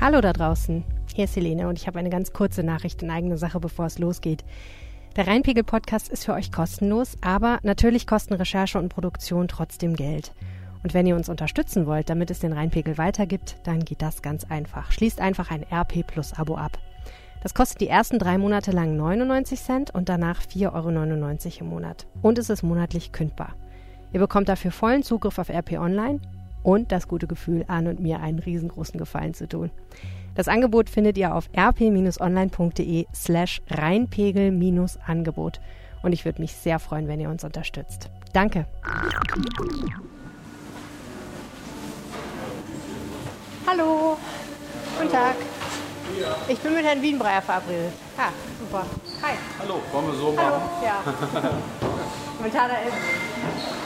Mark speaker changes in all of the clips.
Speaker 1: Hallo da draußen. Hier ist Helene und ich habe eine ganz kurze Nachricht in eigener Sache, bevor es losgeht. Der Rheinpegel-Podcast ist für euch kostenlos, aber natürlich kosten Recherche und Produktion trotzdem Geld. Und wenn ihr uns unterstützen wollt, damit es den Rheinpegel weitergibt, dann geht das ganz einfach. Schließt einfach ein RP Plus Abo ab. Das kostet die ersten drei Monate lang 99 Cent und danach 4,99 Euro im Monat. Und es ist monatlich kündbar. Ihr bekommt dafür vollen Zugriff auf RP Online und das gute Gefühl, Anne und mir einen riesengroßen Gefallen zu tun. Das Angebot findet ihr auf rp-online.de slash reinpegel-angebot. Und ich würde mich sehr freuen, wenn ihr uns unterstützt. Danke. Hallo. Guten Tag. Ich bin mit Herrn Wienbreier verabredet. Ah, super. Hi.
Speaker 2: Hallo, wollen wir so
Speaker 1: Hallo.
Speaker 2: machen?
Speaker 1: Ja. Momentaner ist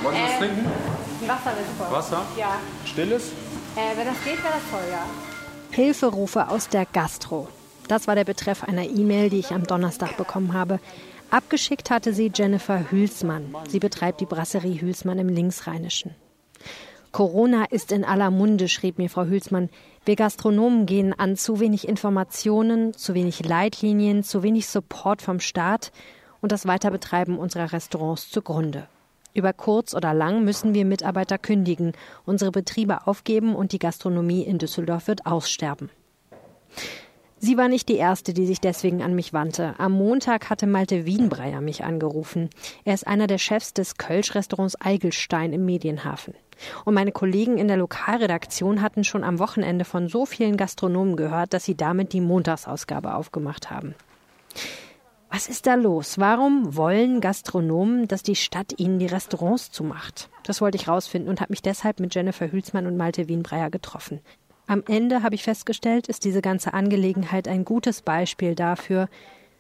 Speaker 2: Wollen Sie was
Speaker 1: Äh,
Speaker 2: trinken?
Speaker 1: ein Wasser ist voll.
Speaker 2: Wasser?
Speaker 1: Ja.
Speaker 2: Stilles?
Speaker 1: Äh, wenn das geht, wäre das toll, ja. Hilferufe aus der Gastro. Das war der Betreff einer E-Mail, die ich am Donnerstag bekommen habe. Abgeschickt hatte sie Jennifer Hülsmann. Sie betreibt die Brasserie Hülsmann im Linksrheinischen. Corona ist in aller Munde, schrieb mir Frau Hülsmann. Wir Gastronomen gehen an zu wenig Informationen, zu wenig Leitlinien, zu wenig Support vom Staat und das Weiterbetreiben unserer Restaurants zugrunde. Über kurz oder lang müssen wir Mitarbeiter kündigen, unsere Betriebe aufgeben und die Gastronomie in Düsseldorf wird aussterben. Sie war nicht die Erste, die sich deswegen an mich wandte. Am Montag hatte Malte Wienbreier mich angerufen. Er ist einer der Chefs des Kölsch-Restaurants Eigelstein im Medienhafen. Und meine Kollegen in der Lokalredaktion hatten schon am Wochenende von so vielen Gastronomen gehört, dass sie damit die Montagsausgabe aufgemacht haben. Was ist da los? Warum wollen Gastronomen, dass die Stadt ihnen die Restaurants zumacht? Das wollte ich rausfinden und habe mich deshalb mit Jennifer Hülsmann und Malte Wienbreier getroffen. Am Ende habe ich festgestellt, ist diese ganze Angelegenheit ein gutes Beispiel dafür,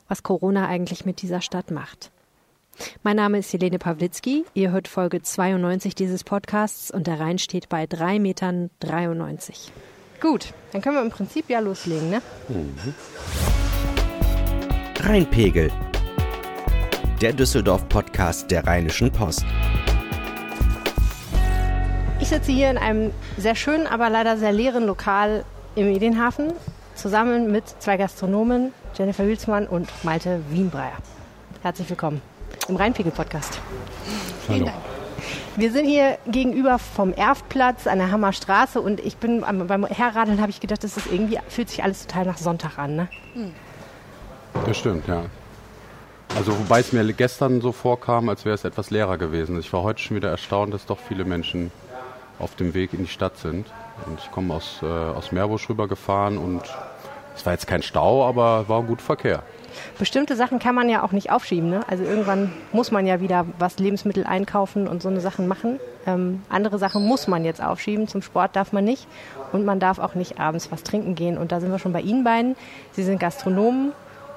Speaker 1: was Corona eigentlich mit dieser Stadt macht. Mein Name ist Helene Pawlitzki. Ihr hört Folge 92 dieses Podcasts und der Rhein steht bei 3,93 Metern. Gut, dann können wir im Prinzip ja loslegen, ne?
Speaker 3: Rheinpegel. Der Düsseldorf-Podcast der Rheinischen Post.
Speaker 1: Ich sitze hier in einem sehr schönen, aber leider sehr leeren Lokal im Medienhafen, zusammen mit zwei Gastronomen, Jennifer Hülsmann und Malte Wienbreier. Herzlich willkommen im Rheinpegel-Podcast.
Speaker 2: Hallo.
Speaker 1: Wir sind hier gegenüber vom Erftplatz an der Hammerstraße und ich bin am- beim Herradeln habe ich gedacht, das ist irgendwie fühlt sich alles total nach Sonntag an, ne?
Speaker 2: Das stimmt, ja. Also wobei es mir gestern so vorkam, als wäre es etwas leerer gewesen. Ich war heute schon wieder erstaunt, dass doch viele Menschen auf dem Weg in die Stadt sind. Und ich komme aus, äh, aus Meerbusch rübergefahren und es war jetzt kein Stau, aber war gut Verkehr.
Speaker 1: Bestimmte Sachen kann man ja auch nicht aufschieben, ne? Also irgendwann muss man ja wieder was Lebensmittel einkaufen und so eine Sachen machen. Ähm, andere Sachen muss man jetzt aufschieben. Zum Sport darf man nicht und man darf auch nicht abends was trinken gehen. Und da sind wir schon bei Ihnen beiden. Sie sind Gastronomen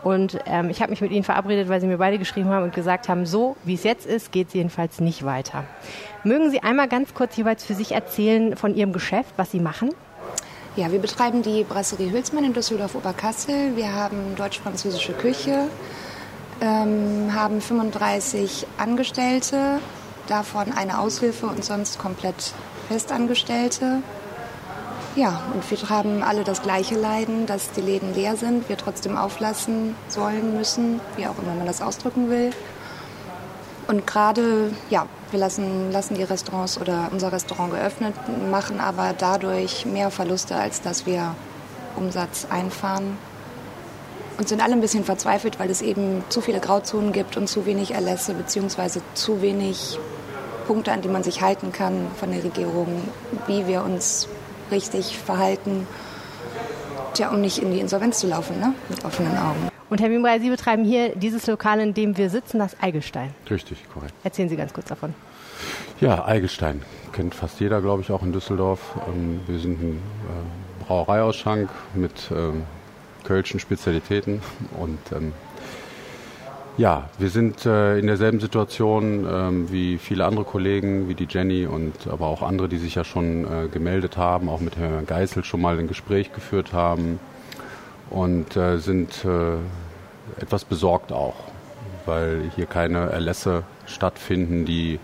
Speaker 1: und ähm, ich habe mich mit Ihnen verabredet, weil Sie mir beide geschrieben haben und gesagt haben, so wie es jetzt ist, geht es jedenfalls nicht weiter. Mögen Sie einmal ganz kurz jeweils für sich erzählen von Ihrem Geschäft, was Sie machen?
Speaker 4: Ja, wir betreiben die Brasserie Hülsmann in Düsseldorf-Oberkassel. Wir haben deutsch-französische Küche, ähm, haben 35 Angestellte, davon eine Aushilfe und sonst komplett Festangestellte. Ja, und wir haben alle das gleiche Leiden, dass die Läden leer sind, wir trotzdem auflassen sollen, müssen, wie auch immer man das ausdrücken will. Und gerade, ja, wir lassen, lassen die Restaurants oder unser Restaurant geöffnet, machen aber dadurch mehr Verluste, als dass wir Umsatz einfahren. Und sind alle ein bisschen verzweifelt, weil es eben zu viele Grauzonen gibt und zu wenig Erlässe beziehungsweise zu wenig Punkte, an die man sich halten kann von der Regierung, wie wir uns richtig verhalten, tja, um nicht in die Insolvenz zu laufen, ne? mit offenen Augen.
Speaker 1: Und Herr Wienbreier, Sie betreiben hier dieses Lokal, in dem wir sitzen, das Eigelstein.
Speaker 2: Richtig, korrekt.
Speaker 1: Erzählen Sie ganz kurz davon.
Speaker 2: Ja, Eigelstein kennt fast jeder, glaube ich, auch in Düsseldorf. Ähm, wir sind ein äh, Brauereiausschank mit ähm, kölschen Spezialitäten und ähm, ja, wir sind äh, in derselben Situation ähm, wie viele andere Kollegen, wie die Jenny und aber auch andere, die sich ja schon äh, gemeldet haben, auch mit Herrn Geißel schon mal ein Gespräch geführt haben und äh, sind äh, etwas besorgt auch, weil hier keine Erlässe stattfinden, die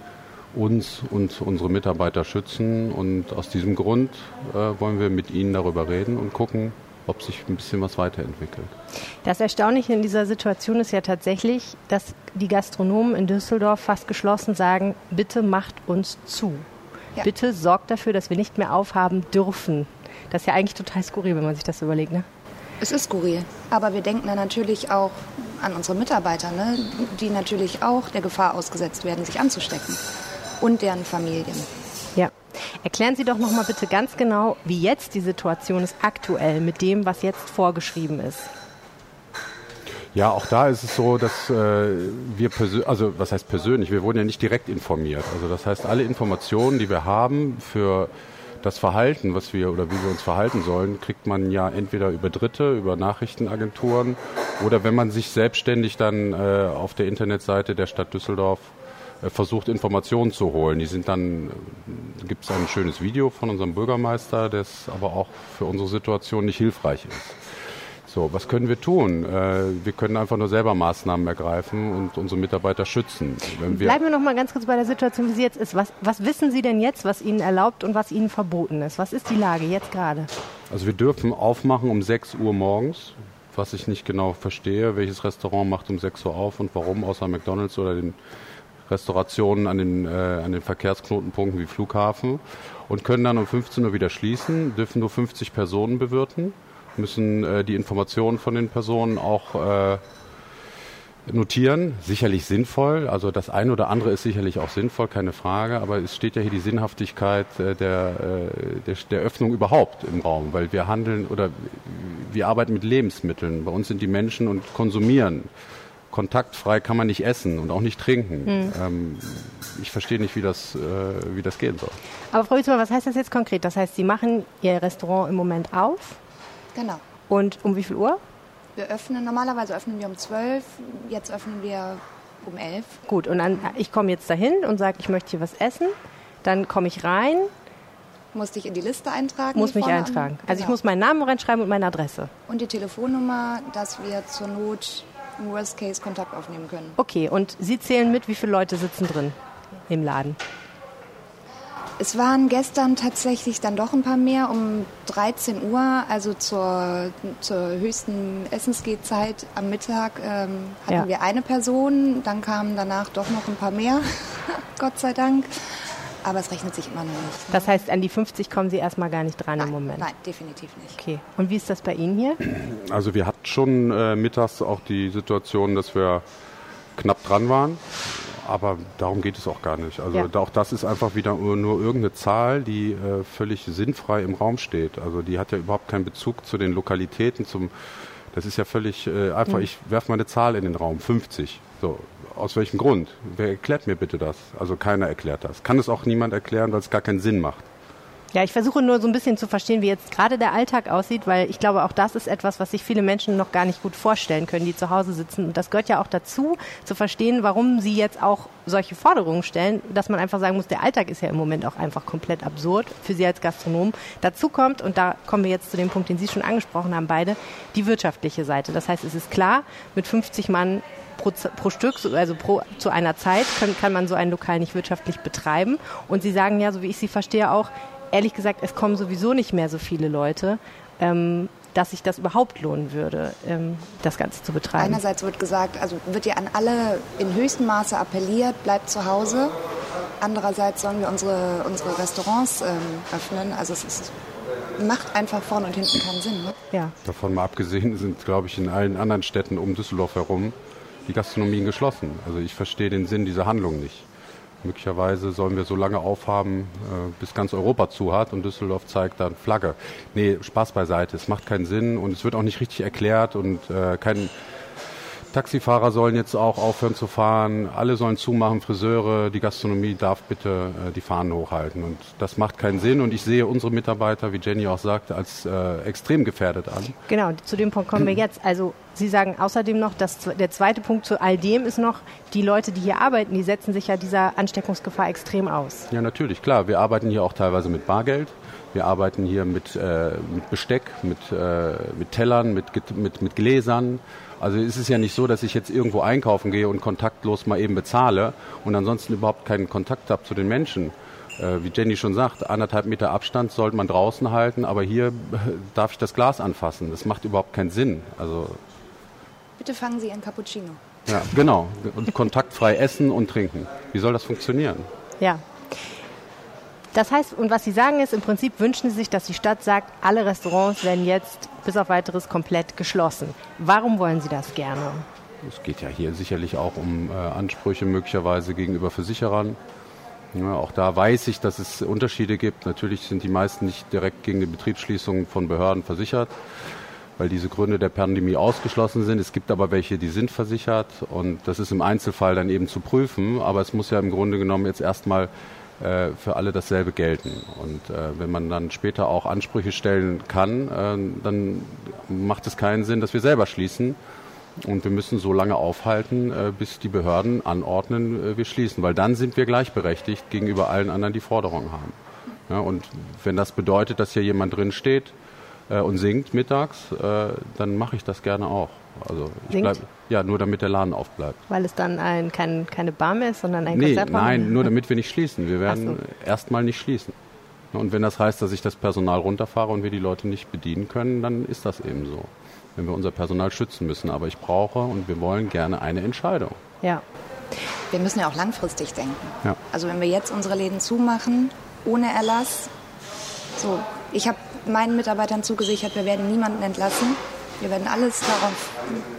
Speaker 2: uns und unsere Mitarbeiter schützen. Und aus diesem Grund äh, wollen wir mit Ihnen darüber reden und gucken, ob sich ein bisschen was weiterentwickelt.
Speaker 1: Das Erstaunliche in dieser Situation ist ja tatsächlich, dass die Gastronomen in Düsseldorf fast geschlossen sagen, bitte macht uns zu. Ja. Bitte sorgt dafür, dass wir nicht mehr aufhaben dürfen. Das ist ja eigentlich total skurril, wenn man sich das überlegt, ne?
Speaker 4: Es ist skurril, aber wir denken dann natürlich auch an unsere Mitarbeiter, ne? die natürlich auch der Gefahr ausgesetzt werden, sich anzustecken und deren Familien.
Speaker 1: Erklären Sie doch noch mal bitte ganz genau, wie jetzt die Situation ist aktuell mit dem, was jetzt vorgeschrieben ist.
Speaker 2: Ja, auch da ist es so, dass äh, wir also was heißt persönlich, wir wurden ja nicht direkt informiert. Also das heißt, alle Informationen, die wir haben für das Verhalten, was wir oder wie wir uns verhalten sollen, kriegt man ja entweder über Dritte, über Nachrichtenagenturen oder wenn man sich selbstständig dann äh, auf der Internetseite der Stadt Düsseldorf versucht, Informationen zu holen. Die sind dann, äh, gibt es ein schönes Video von unserem Bürgermeister, das aber auch für unsere Situation nicht hilfreich ist. So, was können wir tun? Äh, wir können einfach nur selber Maßnahmen ergreifen und unsere Mitarbeiter schützen.
Speaker 1: Wir Bleiben wir noch mal ganz kurz bei der Situation, wie sie jetzt ist. Was, was wissen Sie denn jetzt, was Ihnen erlaubt und was Ihnen verboten ist? Was ist die Lage jetzt gerade?
Speaker 2: Also wir dürfen aufmachen um 6 Uhr morgens, was ich nicht genau verstehe. Welches Restaurant macht um 6 Uhr auf und warum, außer McDonalds oder den Restaurationen an den, äh, an den Verkehrsknotenpunkten wie Flughafen und können dann um 15 Uhr wieder schließen, dürfen nur 50 Personen bewirten müssen äh, die Informationen von den Personen auch äh, notieren. Sicherlich sinnvoll. Also das eine oder andere ist sicherlich auch sinnvoll, keine Frage. Aber es steht ja hier die Sinnhaftigkeit äh, der, äh, der, der Öffnung überhaupt im Raum, weil wir handeln oder wir arbeiten mit Lebensmitteln. Bei uns sind die Menschen und konsumieren. Kontaktfrei kann man nicht essen und auch nicht trinken. Hm. Ähm, ich verstehe nicht, wie das, äh, wie das gehen soll.
Speaker 1: Aber Frau Witzmann, was heißt das jetzt konkret? Das heißt, Sie machen Ihr Restaurant im Moment auf?
Speaker 4: Genau.
Speaker 1: Und um wie viel Uhr?
Speaker 4: Wir öffnen, normalerweise öffnen wir um 12, jetzt öffnen wir um 11.
Speaker 1: Gut, und dann, ich komme jetzt dahin und sage, ich möchte hier was essen. Dann komme ich rein.
Speaker 4: Muss dich in die Liste eintragen?
Speaker 1: Muss mich eintragen. An. Also genau. ich muss meinen Namen reinschreiben und meine Adresse.
Speaker 4: Und die Telefonnummer, dass wir zur Not im Worst Case Kontakt aufnehmen können.
Speaker 1: Okay, und Sie zählen mit, wie viele Leute sitzen drin im Laden?
Speaker 4: Es waren gestern tatsächlich dann doch ein paar mehr, um 13 Uhr, also zur, zur höchsten Essensgehzeit am Mittag ähm, hatten ja. wir eine Person, dann kamen danach doch noch ein paar mehr, Gott sei Dank. Aber es rechnet sich immer noch nicht. Ne?
Speaker 1: Das heißt, an die 50 kommen Sie erstmal gar nicht dran
Speaker 4: nein,
Speaker 1: im Moment?
Speaker 4: Nein, definitiv nicht.
Speaker 1: Okay. Und wie ist das bei Ihnen hier?
Speaker 2: Also wir hatten schon äh, mittags auch die Situation, dass wir knapp dran waren aber darum geht es auch gar nicht. Also ja. auch das ist einfach wieder nur irgendeine Zahl, die äh, völlig sinnfrei im Raum steht. Also die hat ja überhaupt keinen Bezug zu den Lokalitäten, zum das ist ja völlig äh, einfach, mhm. ich werfe mal eine Zahl in den Raum, 50. So, aus welchem Grund? Wer erklärt mir bitte das? Also keiner erklärt das. Kann es auch niemand erklären, weil es gar keinen Sinn macht.
Speaker 1: Ja, ich versuche nur so ein bisschen zu verstehen, wie jetzt gerade der Alltag aussieht, weil ich glaube, auch das ist etwas, was sich viele Menschen noch gar nicht gut vorstellen können, die zu Hause sitzen. Und das gehört ja auch dazu, zu verstehen, warum sie jetzt auch solche Forderungen stellen, dass man einfach sagen muss, der Alltag ist ja im Moment auch einfach komplett absurd für Sie als Gastronom. Dazu kommt, und da kommen wir jetzt zu dem Punkt, den Sie schon angesprochen haben, beide, die wirtschaftliche Seite. Das heißt, es ist klar, mit 50 Mann pro, pro Stück, also pro, zu einer Zeit, kann, kann man so ein Lokal nicht wirtschaftlich betreiben. Und Sie sagen ja, so wie ich Sie verstehe, auch, ehrlich gesagt, es kommen sowieso nicht mehr so viele Leute. Ähm, dass sich das überhaupt lohnen würde, ähm, das Ganze zu betreiben.
Speaker 4: Einerseits wird gesagt, also wird ja an alle in höchstem Maße appelliert, bleibt zu Hause. Andererseits sollen wir unsere, unsere Restaurants ähm, öffnen. Also es ist, macht einfach vorne und hinten keinen Sinn. Ne?
Speaker 2: Ja. Davon mal abgesehen sind, glaube ich, in allen anderen Städten um Düsseldorf herum die Gastronomien geschlossen. Also ich verstehe den Sinn dieser Handlung nicht. Möglicherweise sollen wir so lange aufhaben, äh, bis ganz Europa zu hat und Düsseldorf zeigt dann Flagge. Nee, Spaß beiseite. Es macht keinen Sinn und es wird auch nicht richtig erklärt und äh, kein Taxifahrer sollen jetzt auch aufhören zu fahren, alle sollen zumachen, Friseure, die Gastronomie darf bitte äh, die Fahnen hochhalten. Und das macht keinen Sinn. Und ich sehe unsere Mitarbeiter, wie Jenny auch sagte, als äh, extrem gefährdet an.
Speaker 1: Genau, zu dem Punkt kommen wir jetzt. Also Sie sagen außerdem noch, dass der zweite Punkt zu all dem ist noch, die Leute, die hier arbeiten, die setzen sich ja dieser Ansteckungsgefahr extrem aus.
Speaker 2: Ja, natürlich, klar. Wir arbeiten hier auch teilweise mit Bargeld. Wir arbeiten hier mit, äh, mit Besteck, mit, äh, mit Tellern, mit, mit, mit Gläsern. Also es ist ja nicht so, dass ich jetzt irgendwo einkaufen gehe und kontaktlos mal eben bezahle und ansonsten überhaupt keinen Kontakt habe zu den Menschen. äh, wie Jenny schon sagt, anderthalb Meter Abstand sollte man draußen halten, aber hier darf ich das Glas anfassen. Das macht überhaupt keinen Sinn. Also
Speaker 4: Bitte fangen Sie Ihren Cappuccino.
Speaker 2: Ja, genau. Und kontaktfrei essen und trinken. Wie soll das funktionieren?
Speaker 1: Ja. Das heißt, und was Sie sagen ist, im Prinzip wünschen Sie sich, dass die Stadt sagt, alle Restaurants werden jetzt bis auf weiteres komplett geschlossen. Warum wollen Sie das gerne?
Speaker 2: Es geht ja hier sicherlich auch um äh, Ansprüche möglicherweise gegenüber Versicherern. Ja, auch da weiß ich, dass es Unterschiede gibt. Natürlich sind die meisten nicht direkt gegen die Betriebsschließung von Behörden versichert, weil diese Gründe der Pandemie ausgeschlossen sind. Es gibt aber welche, die sind versichert und das ist im Einzelfall dann eben zu prüfen. Aber es muss ja im Grunde genommen jetzt erstmal äh, für alle dasselbe gelten. Und äh, wenn man dann später auch Ansprüche stellen kann, äh, dann macht es keinen Sinn, dass wir selber schließen. Und wir müssen so lange aufhalten, äh, bis die Behörden anordnen, äh, wir schließen, weil dann sind wir gleichberechtigt gegenüber allen anderen, die Forderungen haben. Ja, und wenn das bedeutet, dass hier jemand drin steht äh, und singt mittags, dann mache ich das gerne auch. Also ich bleib, ja, nur damit der Laden aufbleibt.
Speaker 1: Weil es dann ein, kein, keine Bar mehr ist, sondern ein
Speaker 2: nee, Nein, nur damit wir nicht schließen. Wir werden so. erstmal nicht schließen. Und wenn das heißt, dass ich das Personal runterfahre und wir die Leute nicht bedienen können, dann ist das eben so wenn wir unser Personal schützen müssen. Aber ich brauche und wir wollen gerne eine Entscheidung.
Speaker 1: Ja.
Speaker 4: Wir müssen ja auch langfristig denken. Ja. Also wenn wir jetzt unsere Läden zumachen, ohne Erlass, so, ich habe meinen Mitarbeitern zugesichert, wir werden niemanden entlassen. Wir werden alles darauf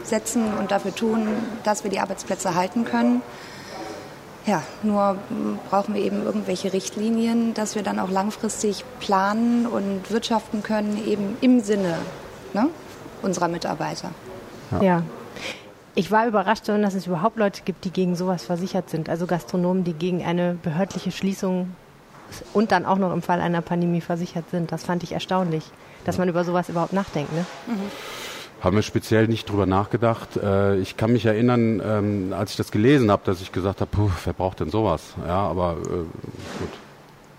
Speaker 4: setzen und dafür tun, dass wir die Arbeitsplätze halten können. Ja, nur brauchen wir eben irgendwelche Richtlinien, dass wir dann auch langfristig planen und wirtschaften können, eben im Sinne ne, unserer Mitarbeiter.
Speaker 1: Ja. ja. Ich war überrascht, dass es überhaupt Leute gibt, die gegen sowas versichert sind. Also Gastronomen, die gegen eine behördliche Schließung und dann auch noch im Fall einer Pandemie versichert sind. Das fand ich erstaunlich, dass man über sowas überhaupt nachdenkt. Ne? Mhm.
Speaker 2: Haben wir speziell nicht drüber nachgedacht. Äh, ich kann mich erinnern, ähm, als ich das gelesen habe, dass ich gesagt habe, wer braucht denn sowas? Ja, aber äh, gut.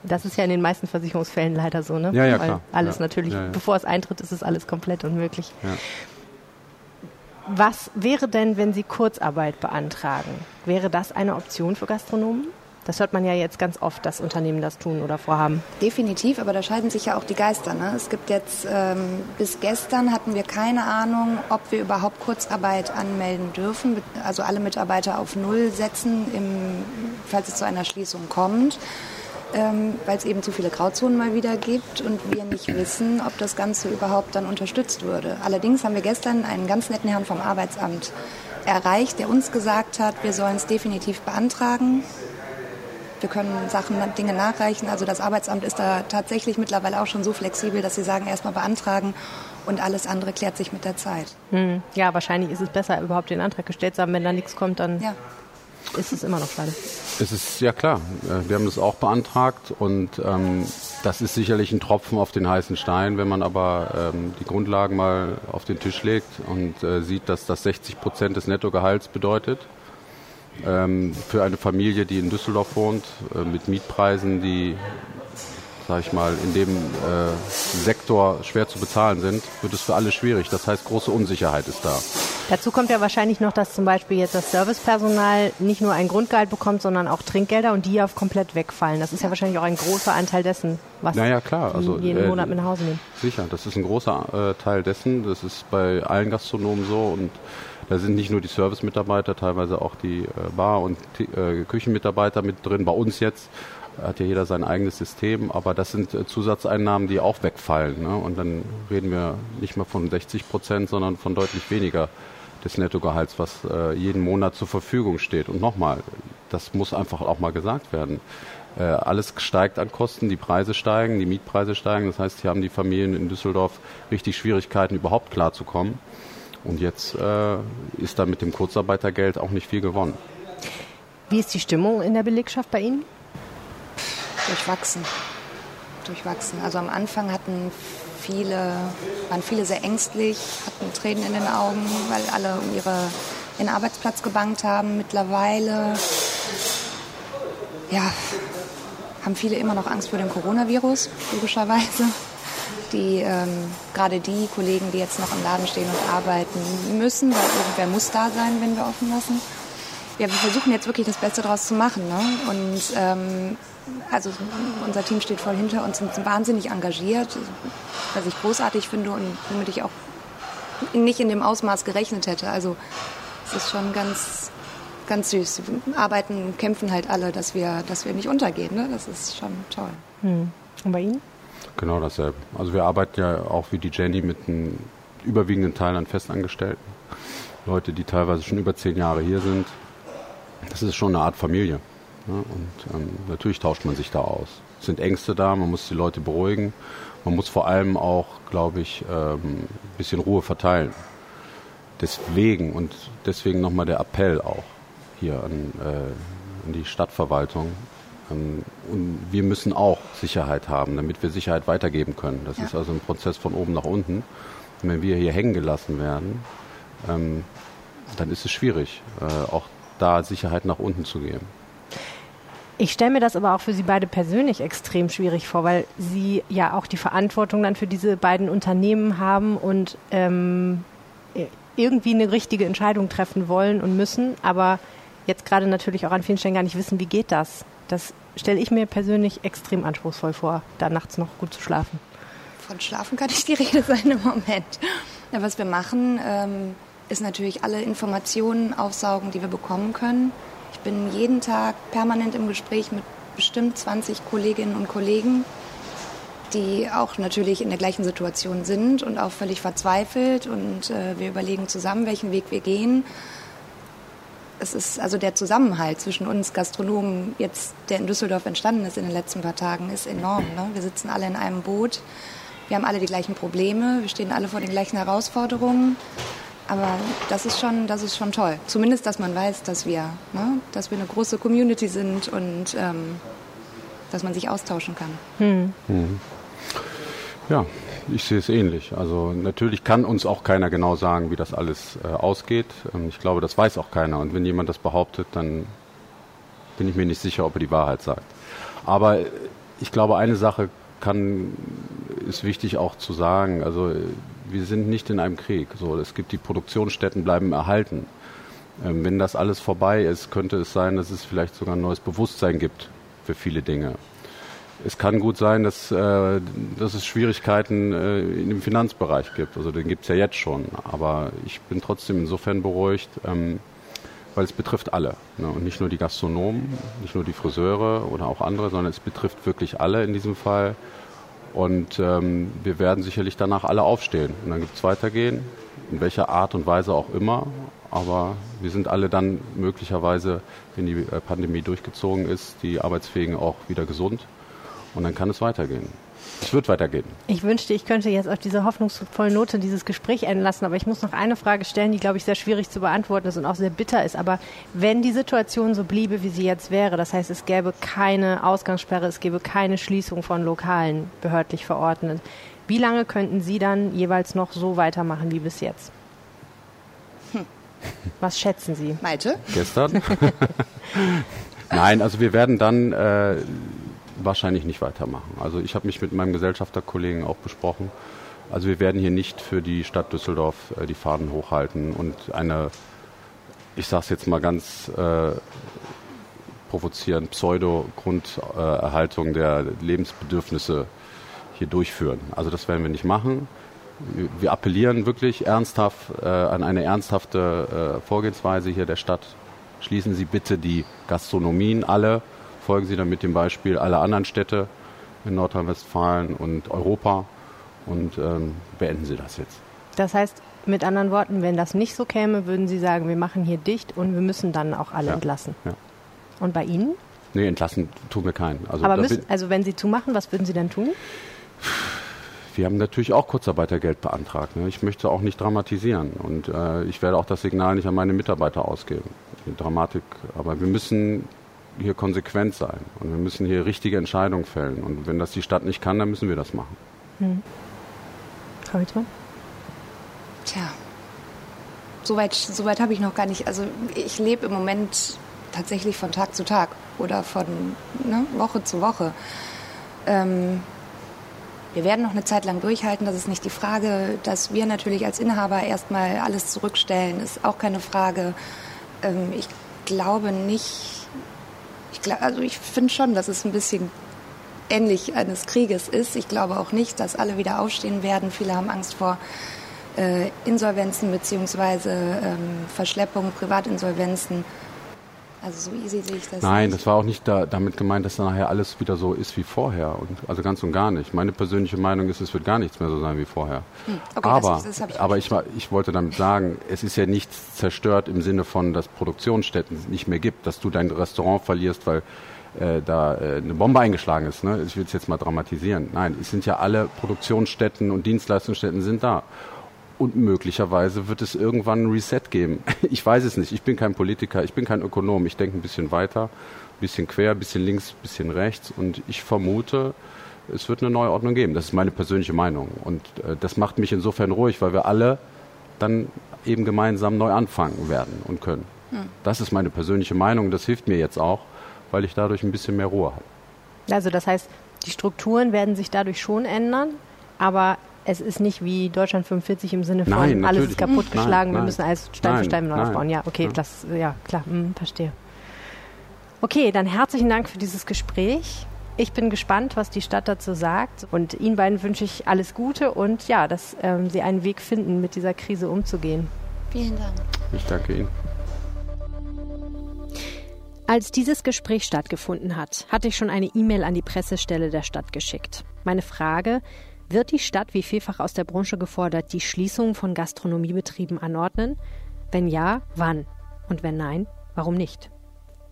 Speaker 1: Das ist ja in den meisten Versicherungsfällen leider so, ne?
Speaker 2: Ja, ja, Weil klar.
Speaker 1: Alles
Speaker 2: ja.
Speaker 1: natürlich,
Speaker 2: ja, ja.
Speaker 1: bevor es eintritt, ist es alles komplett unmöglich. Was wäre denn, wenn Sie Kurzarbeit beantragen? Wäre das eine Option für Gastronomen? Das hört man ja jetzt ganz oft, dass Unternehmen das tun oder vorhaben.
Speaker 4: Definitiv, aber da scheiden sich ja auch die Geister. Ne? Es gibt jetzt, ähm, bis gestern hatten wir keine Ahnung, ob wir überhaupt Kurzarbeit anmelden dürfen. Also alle Mitarbeiter auf Null setzen, im, falls es zu einer Schließung kommt ähm, weil es eben zu viele Grauzonen mal wieder gibt und wir nicht wissen, ob das Ganze überhaupt dann unterstützt würde. Allerdings haben wir gestern einen ganz netten Herrn vom Arbeitsamt erreicht, der uns gesagt hat, wir sollen es definitiv beantragen. Wir können Sachen, Dinge nachreichen. Also das Arbeitsamt ist da tatsächlich mittlerweile auch schon so flexibel, dass sie sagen, erstmal beantragen und alles andere klärt sich mit der Zeit.
Speaker 1: Hm. Ja, wahrscheinlich ist es besser, überhaupt den Antrag gestellt zu haben. Wenn da nichts kommt, dann ja ist es immer noch schade.
Speaker 2: Es ist ja klar. Äh, wir haben das auch beantragt und ähm, das ist sicherlich ein Tropfen auf den heißen Stein. Wenn man aber ähm, die Grundlagen mal auf den Tisch legt und äh, sieht, dass das 60 Prozent des Nettogehalts bedeutet für eine Familie, die in Düsseldorf wohnt, äh, mit Mietpreisen, die sage ich mal, in dem äh, Sektor schwer zu bezahlen sind, wird es für alle schwierig. Das heißt, große Unsicherheit ist da.
Speaker 1: Dazu kommt ja wahrscheinlich noch, dass zum Beispiel jetzt das Servicepersonal nicht nur ein Grundgehalt bekommt, sondern auch Trinkgelder und die ja komplett wegfallen. Das ist ja wahrscheinlich auch ein großer Anteil dessen, was
Speaker 2: naja, klar. Also,
Speaker 1: jeden äh, Monat mit nach Hause nehmen.
Speaker 2: Sicher, das ist ein großer äh, Teil dessen. Das ist bei allen Gastronomen so und da sind nicht nur die Service-Mitarbeiter, teilweise auch die äh, Bar- und äh, Küchenmitarbeiter mit drin. Bei uns jetzt hat ja jeder sein eigenes System, aber das sind äh, Zusatzeinnahmen, die auch wegfallen. Ne? Und dann reden wir nicht mehr von 60 Prozent, sondern von deutlich weniger des Nettogehalts, was jeden Monat zur Verfügung steht. Und nochmal, das muss einfach auch mal gesagt werden. Alles steigt an Kosten, die Preise steigen, die Mietpreise steigen. Das heißt, hier haben die Familien in Düsseldorf richtig Schwierigkeiten, überhaupt klarzukommen. Und jetzt äh, ist da mit dem Kurzarbeitergeld auch nicht viel gewonnen.
Speaker 1: Wie ist die Stimmung in der Belegschaft bei Ihnen?
Speaker 4: Durchwachsen. Durchwachsen. Also am Anfang hatten viele, waren viele sehr ängstlich, hatten Tränen in den Augen, weil alle um ihre, ihren Arbeitsplatz gebankt haben. Mittlerweile ja, haben viele immer noch Angst vor dem Coronavirus, logischerweise. Die, ähm, gerade die Kollegen, die jetzt noch im Laden stehen und arbeiten müssen, weil irgendwer muss da sein, wenn wir offen lassen. ja, wir versuchen jetzt wirklich das Beste daraus zu machen. Ne? Und ähm, also unser Team steht voll hinter uns und sind wahnsinnig engagiert, was ich großartig finde und womit ich auch nicht in dem Ausmaß gerechnet hätte. Also es ist schon ganz, ganz süß. Wir arbeiten kämpfen halt alle, dass wir, dass wir nicht untergehen. Ne? Das ist schon toll. Hm.
Speaker 1: Und bei Ihnen?
Speaker 2: Genau dasselbe. Also wir arbeiten ja auch wie die Jenny mit einem überwiegenden Teil an Festangestellten. Leute, die teilweise schon über zehn Jahre hier sind. Das ist schon eine Art Familie. Ne? Und ähm, natürlich tauscht man sich da aus. Es sind Ängste da, man muss die Leute beruhigen. Man muss vor allem auch, glaube ich, ähm, ein bisschen Ruhe verteilen. Deswegen und deswegen nochmal der Appell auch hier an, äh, an die Stadtverwaltung. Ähm, und wir müssen auch Sicherheit haben, damit wir Sicherheit weitergeben können. Das ja. ist also ein Prozess von oben nach unten. Und wenn wir hier hängen gelassen werden, ähm, dann ist es schwierig, äh, auch da Sicherheit nach unten zu geben.
Speaker 1: Ich stelle mir das aber auch für Sie beide persönlich extrem schwierig vor, weil Sie ja auch die Verantwortung dann für diese beiden Unternehmen haben und ähm, irgendwie eine richtige Entscheidung treffen wollen und müssen, aber jetzt gerade natürlich auch an vielen Stellen gar nicht wissen, wie geht das. Das stelle ich mir persönlich extrem anspruchsvoll vor, da nachts noch gut zu schlafen.
Speaker 4: Von Schlafen kann nicht die Rede sein im Moment. Ja, was wir machen, ähm, ist natürlich alle Informationen aufsaugen, die wir bekommen können bin jeden Tag permanent im Gespräch mit bestimmt 20 Kolleginnen und Kollegen, die auch natürlich in der gleichen Situation sind und auch völlig verzweifelt. Und äh, wir überlegen zusammen, welchen Weg wir gehen. Es ist also der Zusammenhalt zwischen uns Gastronomen, jetzt der in Düsseldorf entstanden ist in den letzten paar Tagen, ist enorm. Ne? Wir sitzen alle in einem Boot. Wir haben alle die gleichen Probleme. Wir stehen alle vor den gleichen Herausforderungen. Aber das ist schon, das ist schon toll. Zumindest, dass man weiß, dass wir, ne, dass wir eine große Community sind und ähm, dass man sich austauschen kann. Hm.
Speaker 2: Mhm. Ja, ich sehe es ähnlich. Also natürlich kann uns auch keiner genau sagen, wie das alles äh, ausgeht. Ähm, ich glaube, das weiß auch keiner. Und wenn jemand das behauptet, dann bin ich mir nicht sicher, ob er die Wahrheit sagt. Aber ich glaube, eine Sache kann, ist wichtig auch zu sagen. Also wir sind nicht in einem Krieg. So, es gibt die Produktionsstätten bleiben erhalten. Ähm, wenn das alles vorbei ist, könnte es sein, dass es vielleicht sogar ein neues Bewusstsein gibt für viele Dinge. Es kann gut sein, dass, äh, dass es Schwierigkeiten äh, dem Finanzbereich gibt. Also den gibt es ja jetzt schon. Aber ich bin trotzdem insofern beruhigt, ähm, weil es betrifft alle. Ne? Und nicht nur die Gastronomen, nicht nur die Friseure oder auch andere, sondern es betrifft wirklich alle in diesem Fall. Und ähm, wir werden sicherlich danach alle aufstehen. Und dann gibt es weitergehen, in welcher Art und Weise auch immer. Aber wir sind alle dann möglicherweise, wenn die äh, Pandemie durchgezogen ist, die Arbeitsfähigen auch wieder gesund. Und dann kann es weitergehen. Es wird weitergehen.
Speaker 1: Ich wünschte, ich könnte jetzt auf diese hoffnungsvollen Note dieses Gespräch enden lassen, aber ich muss noch eine Frage stellen, die, glaube ich, sehr schwierig zu beantworten ist und auch sehr bitter ist. Aber wenn die Situation so bliebe, wie sie jetzt wäre, das heißt, es gäbe keine Ausgangssperre, es gäbe keine Schließung von Lokalen behördlich verordnet, wie lange könnten Sie dann jeweils noch so weitermachen wie bis jetzt? Hm. Was schätzen Sie?
Speaker 4: Malte?
Speaker 2: Gestern? Nein, also wir werden dann äh, wahrscheinlich nicht weitermachen. Also ich habe mich mit meinem Gesellschafterkollegen auch besprochen. Also wir werden hier nicht für die Stadt Düsseldorf äh, die Fahnen hochhalten und eine, ich sage es jetzt mal ganz äh, provozierend, Pseudo-Grunderhaltung der Lebensbedürfnisse hier durchführen. Also das werden wir nicht machen. Wir appellieren wirklich ernsthaft äh, an eine ernsthafte äh, Vorgehensweise hier der Stadt. Schließen Sie bitte die Gastronomien alle folgen Sie dann mit dem Beispiel aller anderen Städte in Nordrhein-Westfalen und Europa und ähm, beenden Sie das jetzt.
Speaker 1: Das heißt, mit anderen Worten, wenn das nicht so käme, würden Sie sagen, wir machen hier dicht und wir müssen dann auch alle ja, entlassen. Ja. Und bei Ihnen?
Speaker 2: Nee, entlassen tun wir keinen.
Speaker 1: Also, Aber müssen, also wenn Sie zumachen, was würden Sie dann tun?
Speaker 2: Wir haben natürlich auch Kurzarbeitergeld beantragt. Ne? Ich möchte auch nicht dramatisieren und äh, ich werde auch das Signal nicht an meine Mitarbeiter ausgeben. Die Dramatik, aber wir müssen hier konsequent sein und wir müssen hier richtige Entscheidungen fällen. Und wenn das die Stadt nicht kann, dann müssen wir das machen. Hm.
Speaker 1: Frau Wittmann?
Speaker 4: Tja, soweit so weit habe ich noch gar nicht. Also ich lebe im Moment tatsächlich von Tag zu Tag oder von ne, Woche zu Woche. Ähm, wir werden noch eine Zeit lang durchhalten, das ist nicht die Frage. Dass wir natürlich als Inhaber erstmal alles zurückstellen, ist auch keine Frage. Ähm, ich glaube nicht. Ich glaub, also ich finde schon, dass es ein bisschen ähnlich eines Krieges ist. Ich glaube auch nicht, dass alle wieder aufstehen werden. Viele haben Angst vor äh, Insolvenzen bzw. Ähm, Verschleppungen, Privatinsolvenzen. Also so easy sehe ich das
Speaker 2: Nein,
Speaker 4: nicht.
Speaker 2: das war auch nicht da, damit gemeint, dass dann nachher alles wieder so ist wie vorher. Und, also ganz und gar nicht. Meine persönliche Meinung ist, es wird gar nichts mehr so sein wie vorher. Hm, okay, aber das, das ich aber ich, ich wollte damit sagen, es ist ja nichts zerstört im Sinne von, dass Produktionsstätten nicht mehr gibt, dass du dein Restaurant verlierst, weil äh, da äh, eine Bombe eingeschlagen ist. Ne? Ich will es jetzt mal dramatisieren. Nein, es sind ja alle Produktionsstätten und Dienstleistungsstätten sind da. Und möglicherweise wird es irgendwann ein Reset geben. Ich weiß es nicht. Ich bin kein Politiker, ich bin kein Ökonom. Ich denke ein bisschen weiter, ein bisschen quer, ein bisschen links, ein bisschen rechts. Und ich vermute, es wird eine neue Ordnung geben. Das ist meine persönliche Meinung. Und äh, das macht mich insofern ruhig, weil wir alle dann eben gemeinsam neu anfangen werden und können. Hm. Das ist meine persönliche Meinung. Das hilft mir jetzt auch, weil ich dadurch ein bisschen mehr Ruhe habe.
Speaker 1: Also das heißt, die Strukturen werden sich dadurch schon ändern, aber es ist nicht wie Deutschland 45 im Sinne von
Speaker 2: nein,
Speaker 1: alles ist kaputtgeschlagen,
Speaker 2: wir
Speaker 1: müssen alles Stein für Stein neu aufbauen. Ja, okay, ja. das, ja, klar, hm, verstehe. Okay, dann herzlichen Dank für dieses Gespräch. Ich bin gespannt, was die Stadt dazu sagt. Und Ihnen beiden wünsche ich alles Gute und ja, dass ähm, Sie einen Weg finden, mit dieser Krise umzugehen.
Speaker 4: Vielen Dank.
Speaker 2: Ich danke Ihnen.
Speaker 1: Als dieses Gespräch stattgefunden hat, hatte ich schon eine E-Mail an die Pressestelle der Stadt geschickt. Meine Frage, wird die Stadt, wie vielfach aus der Branche gefordert, die Schließung von Gastronomiebetrieben anordnen? Wenn ja, wann? Und wenn nein, warum nicht?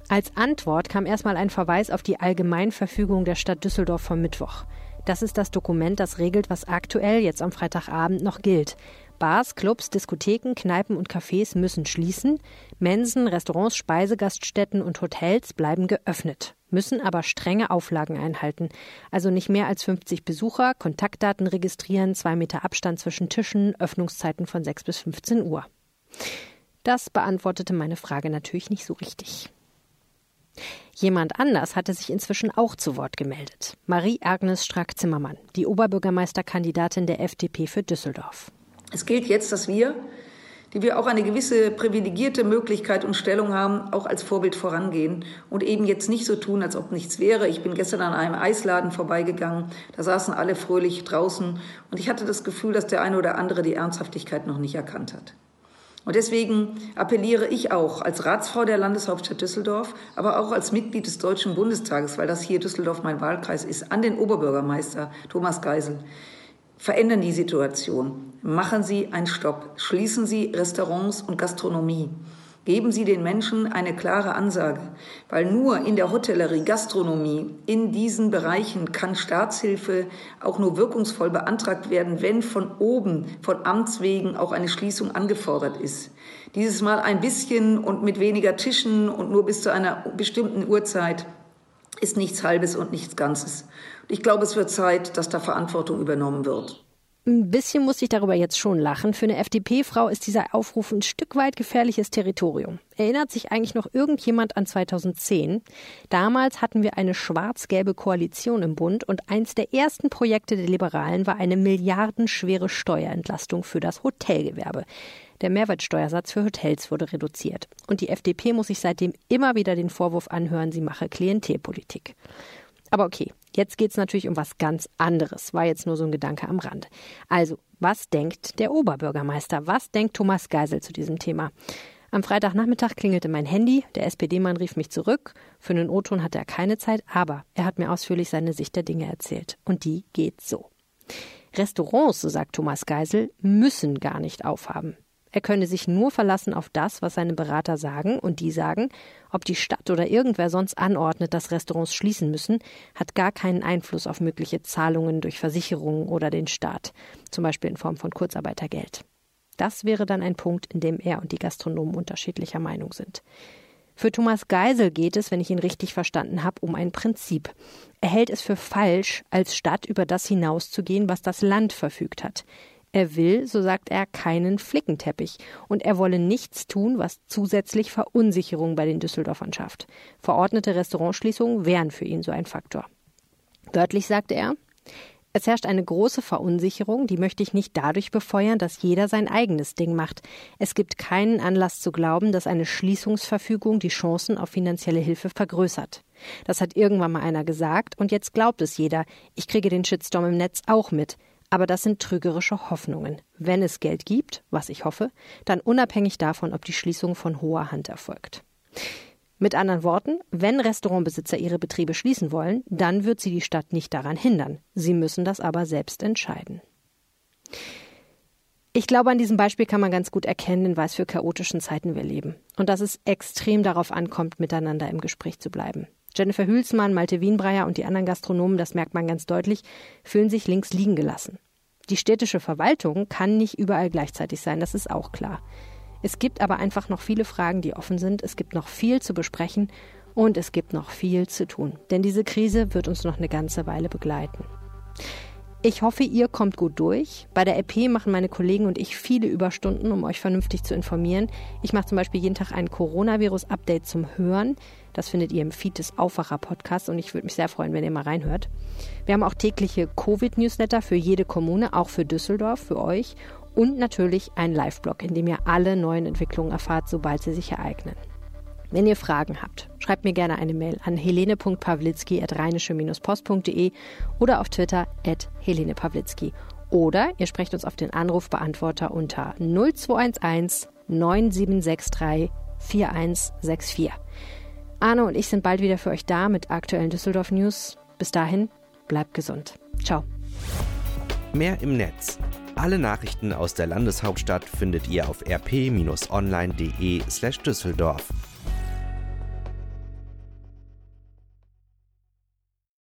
Speaker 1: Als Antwort kam erstmal ein Verweis auf die Allgemeinverfügung der Stadt Düsseldorf vom Mittwoch. Das ist das Dokument, das regelt, was aktuell jetzt am Freitagabend noch gilt. Bars, Clubs, Diskotheken, Kneipen und Cafés müssen schließen. Mensen, Restaurants, Speisegaststätten und Hotels bleiben geöffnet, müssen aber strenge Auflagen einhalten. Also nicht mehr als 50 Besucher, Kontaktdaten registrieren, zwei Meter Abstand zwischen Tischen, Öffnungszeiten von 6 bis 15 Uhr. Das beantwortete meine Frage natürlich nicht so richtig. Jemand anders hatte sich inzwischen auch zu Wort gemeldet. Marie-Agnes Strack-Zimmermann, die Oberbürgermeisterkandidatin der FDP für Düsseldorf.
Speaker 5: Es gilt jetzt, dass wir, die wir auch eine gewisse privilegierte Möglichkeit und Stellung haben, auch als Vorbild vorangehen und eben jetzt nicht so tun, als ob nichts wäre. Ich bin gestern an einem Eisladen vorbeigegangen, da saßen alle fröhlich draußen und ich hatte das Gefühl, dass der eine oder andere die Ernsthaftigkeit noch nicht erkannt hat. Und deswegen appelliere ich auch als Ratsfrau der Landeshauptstadt Düsseldorf, aber auch als Mitglied des Deutschen Bundestages, weil das hier Düsseldorf mein Wahlkreis ist, an den Oberbürgermeister Thomas Geisel verändern die Situation. Machen Sie einen Stopp. Schließen Sie Restaurants und Gastronomie. Geben Sie den Menschen eine klare Ansage, weil nur in der Hotellerie, Gastronomie, in diesen Bereichen kann Staatshilfe auch nur wirkungsvoll beantragt werden, wenn von oben, von Amts wegen auch eine Schließung angefordert ist. Dieses Mal ein bisschen und mit weniger Tischen und nur bis zu einer bestimmten Uhrzeit ist nichts Halbes und nichts Ganzes. Ich glaube, es wird Zeit, dass da Verantwortung übernommen wird.
Speaker 1: Ein bisschen muss ich darüber jetzt schon lachen. Für eine FDP-Frau ist dieser Aufruf ein Stück weit gefährliches Territorium. Erinnert sich eigentlich noch irgendjemand an 2010? Damals hatten wir eine schwarz-gelbe Koalition im Bund und eins der ersten Projekte der Liberalen war eine milliardenschwere Steuerentlastung für das Hotelgewerbe. Der Mehrwertsteuersatz für Hotels wurde reduziert. Und die FDP muss sich seitdem immer wieder den Vorwurf anhören, sie mache Klientelpolitik. Aber okay, Jetzt geht es natürlich um was ganz anderes. War jetzt nur so ein Gedanke am Rand. Also, was denkt der Oberbürgermeister? Was denkt Thomas Geisel zu diesem Thema? Am Freitagnachmittag klingelte mein Handy. Der SPD-Mann rief mich zurück. Für einen O-Ton hatte er keine Zeit, aber er hat mir ausführlich seine Sicht der Dinge erzählt. Und die geht so. Restaurants, so sagt Thomas Geisel, müssen gar nicht aufhaben. Er könne sich nur verlassen auf das, was seine Berater sagen, und die sagen, ob die Stadt oder irgendwer sonst anordnet, dass Restaurants schließen müssen, hat gar keinen Einfluss auf mögliche Zahlungen durch Versicherungen oder den Staat, zum Beispiel in Form von Kurzarbeitergeld. Das wäre dann ein Punkt, in dem er und die Gastronomen unterschiedlicher Meinung sind. Für Thomas Geisel geht es, wenn ich ihn richtig verstanden habe, um ein Prinzip. Er hält es für falsch, als Stadt über das hinauszugehen, was das Land verfügt hat. Er will, so sagt er, keinen Flickenteppich und er wolle nichts tun, was zusätzlich Verunsicherung bei den Düsseldorfern schafft. Verordnete Restaurantschließungen wären für ihn so ein Faktor. Wörtlich sagte er, Es herrscht eine große Verunsicherung, die möchte ich nicht dadurch befeuern, dass jeder sein eigenes Ding macht. Es gibt keinen Anlass zu glauben, dass eine Schließungsverfügung die Chancen auf finanzielle Hilfe vergrößert. Das hat irgendwann mal einer gesagt und jetzt glaubt es jeder. Ich kriege den Shitstorm im Netz auch mit. Aber das sind trügerische Hoffnungen. Wenn es Geld gibt, was ich hoffe, dann unabhängig davon, ob die Schließung von hoher Hand erfolgt. Mit anderen Worten, wenn Restaurantbesitzer ihre Betriebe schließen wollen, dann wird sie die Stadt nicht daran hindern. Sie müssen das aber selbst entscheiden. Ich glaube, an diesem Beispiel kann man ganz gut erkennen, in was für chaotischen Zeiten wir leben. Und dass es extrem darauf ankommt, miteinander im Gespräch zu bleiben. Jennifer Hülsmann, Malte Wienbreyer und die anderen Gastronomen, das merkt man ganz deutlich, fühlen sich links liegen gelassen. Die städtische Verwaltung kann nicht überall gleichzeitig sein, das ist auch klar. Es gibt aber einfach noch viele Fragen, die offen sind. Es gibt noch viel zu besprechen und es gibt noch viel zu tun. Denn diese Krise wird uns noch eine ganze Weile begleiten. Ich hoffe, ihr kommt gut durch. Bei der EP machen meine Kollegen und ich viele Überstunden, um euch vernünftig zu informieren. Ich mache zum Beispiel jeden Tag ein Coronavirus-Update zum Hören. Das findet ihr im Feed des Aufwacher-Podcasts und ich würde mich sehr freuen, wenn ihr mal reinhört. Wir haben auch tägliche Covid-Newsletter für jede Kommune, auch für Düsseldorf, für euch und natürlich ein Live-Blog, in dem ihr alle neuen Entwicklungen erfahrt, sobald sie sich ereignen. Wenn ihr Fragen habt, schreibt mir gerne eine Mail an helene.pawlitzki.rheinische-post.de oder auf Twitter at Helene Pawlitzki. Oder ihr sprecht uns auf den Anrufbeantworter unter 0211 9763 4164. Arne und ich sind bald wieder für euch da mit aktuellen Düsseldorf News. Bis dahin, bleibt gesund. Ciao.
Speaker 3: Mehr im Netz alle Nachrichten aus der Landeshauptstadt findet ihr auf rp-online.de/düsseldorf.